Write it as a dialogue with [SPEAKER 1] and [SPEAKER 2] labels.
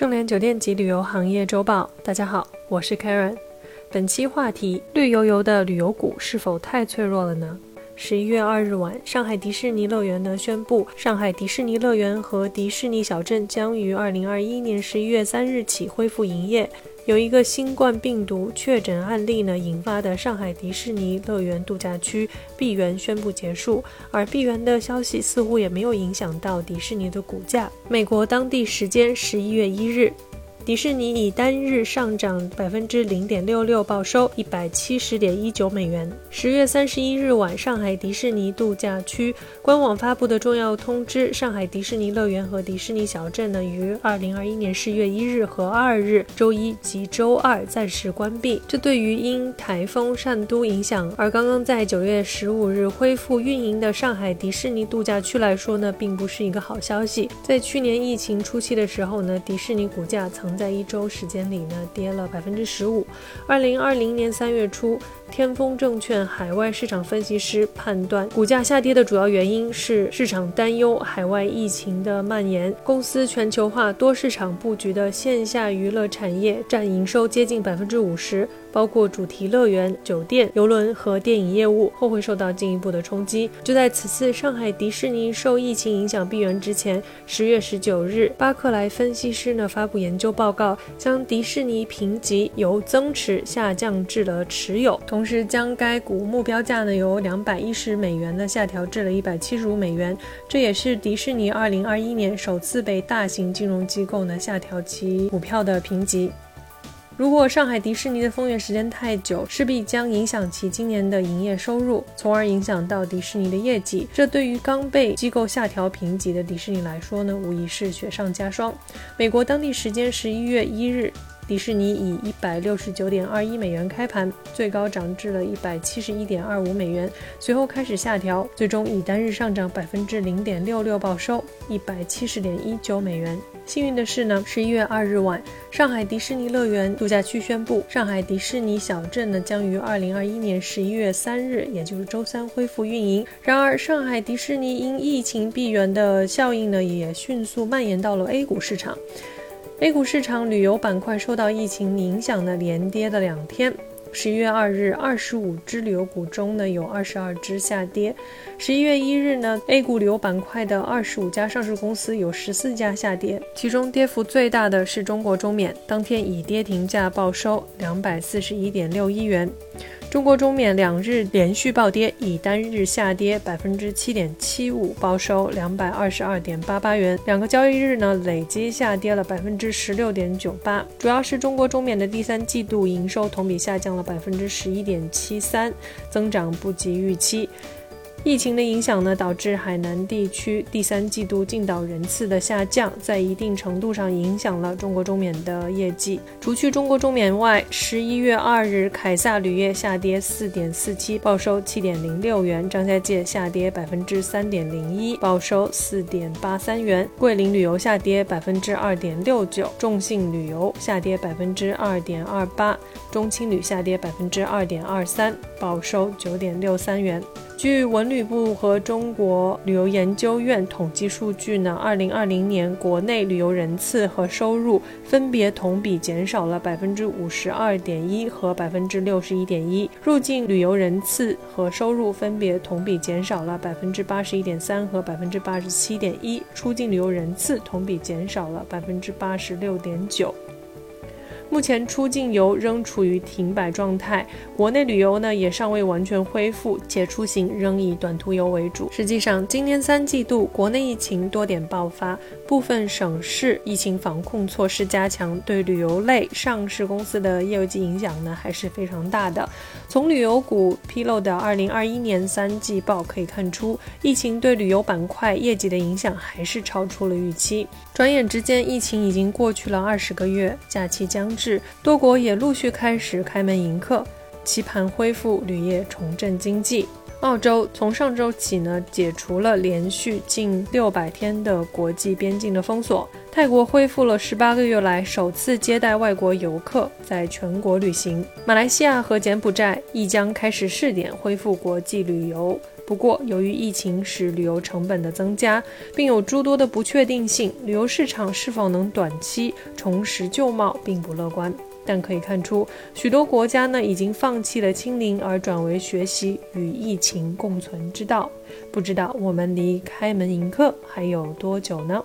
[SPEAKER 1] 盛联酒店及旅游行业周报，大家好，我是 Karen。本期话题：绿油油的旅游股是否太脆弱了呢？十一月二日晚，上海迪士尼乐园呢宣布，上海迪士尼乐园和迪士尼小镇将于二零二一年十一月三日起恢复营业。有一个新冠病毒确诊案例呢引发的上海迪士尼乐园度假区闭园宣布结束，而闭园的消息似乎也没有影响到迪士尼的股价。美国当地时间十一月一日。迪士尼以单日上涨百分之零点六六报收一百七十点一九美元。十月三十一日晚，上海迪士尼度假区官网发布的重要通知：上海迪士尼乐园和迪士尼小镇呢，于二零二一年十月一日和二日周一及周二暂时关闭。这对于因台风善都影响而刚刚在九月十五日恢复运营的上海迪士尼度假区来说呢，并不是一个好消息。在去年疫情初期的时候呢，迪士尼股价曾在一周时间里呢，跌了百分之十五。二零二零年三月初，天风证券海外市场分析师判断，股价下跌的主要原因是市场担忧海外疫情的蔓延。公司全球化多市场布局的线下娱乐产业占营收接近百分之五十。包括主题乐园、酒店、游轮和电影业务或会受到进一步的冲击。就在此次上海迪士尼受疫情影响闭园之前，十月十九日，巴克莱分析师呢发布研究报告，将迪士尼评级由增持下降至了持有，同时将该股目标价呢由两百一十美元呢下调至了一百七十五美元。这也是迪士尼二零二一年首次被大型金融机构呢下调其股票的评级。如果上海迪士尼的封园时间太久，势必将影响其今年的营业收入，从而影响到迪士尼的业绩。这对于刚被机构下调评级的迪士尼来说呢，无疑是雪上加霜。美国当地时间十一月一日。迪士尼以一百六十九点二一美元开盘，最高涨至了一百七十一点二五美元，随后开始下调，最终以单日上涨百分之零点六六报收一百七十点一九美元。幸运的是呢，十一月二日晚，上海迪士尼乐园度假区宣布，上海迪士尼小镇呢将于二零二一年十一月三日，也就是周三恢复运营。然而，上海迪士尼因疫情闭园的效应呢，也迅速蔓延到了 A 股市场。A 股市场旅游板块受到疫情影响呢，连跌了两天。十一月二日，二十五只旅游股中呢，有二十二只下跌。十一月一日呢，A 股旅游板块的二十五家上市公司有十四家下跌，其中跌幅最大的是中国中免，当天以跌停价报收两百四十一点六一元。中国中缅两日连续暴跌，以单日下跌百分之七点七五报收两百二十二点八八元。两个交易日呢，累计下跌了百分之十六点九八。主要是中国中缅的第三季度营收同比下降了百分之十一点七三，增长不及预期。疫情的影响呢，导致海南地区第三季度进岛人次的下降，在一定程度上影响了中国中免的业绩。除去中国中免外，十一月二日，凯撒旅业下跌四点四七，报收七点零六元；张家界下跌百分之三点零一，报收四点八三元；桂林旅游下跌百分之二点六九，众信旅游下跌百分之二点二八，中青旅下跌百分之二点二三，报收九点六三元。据文旅部和中国旅游研究院统计数据呢，二零二零年国内旅游人次和收入分别同比减少了百分之五十二点一和百分之六十一点一，入境旅游人次和收入分别同比减少了百分之八十一点三和百分之八十七点一，出境旅游人次同比减少了百分之八十六点九。目前出境游仍处于停摆状态，国内旅游呢也尚未完全恢复，且出行仍以短途游为主。实际上，今年三季度国内疫情多点爆发，部分省市疫情防控措施加强，对旅游类上市公司的业绩影响呢还是非常大的。从旅游股披露的二零二一年三季报可以看出，疫情对旅游板块业绩的影响还是超出了预期。转眼之间，疫情已经过去了二十个月，假期将。是多国也陆续开始开门迎客，期盼恢复旅业、重振经济。澳洲从上周起呢，解除了连续近六百天的国际边境的封锁。泰国恢复了十八个月来首次接待外国游客在全国旅行。马来西亚和柬埔寨亦将开始试点恢复国际旅游。不过，由于疫情使旅游成本的增加，并有诸多的不确定性，旅游市场是否能短期重拾旧貌，并不乐观。但可以看出，许多国家呢已经放弃了清零，而转为学习与疫情共存之道。不知道我们离开门迎客还有多久呢？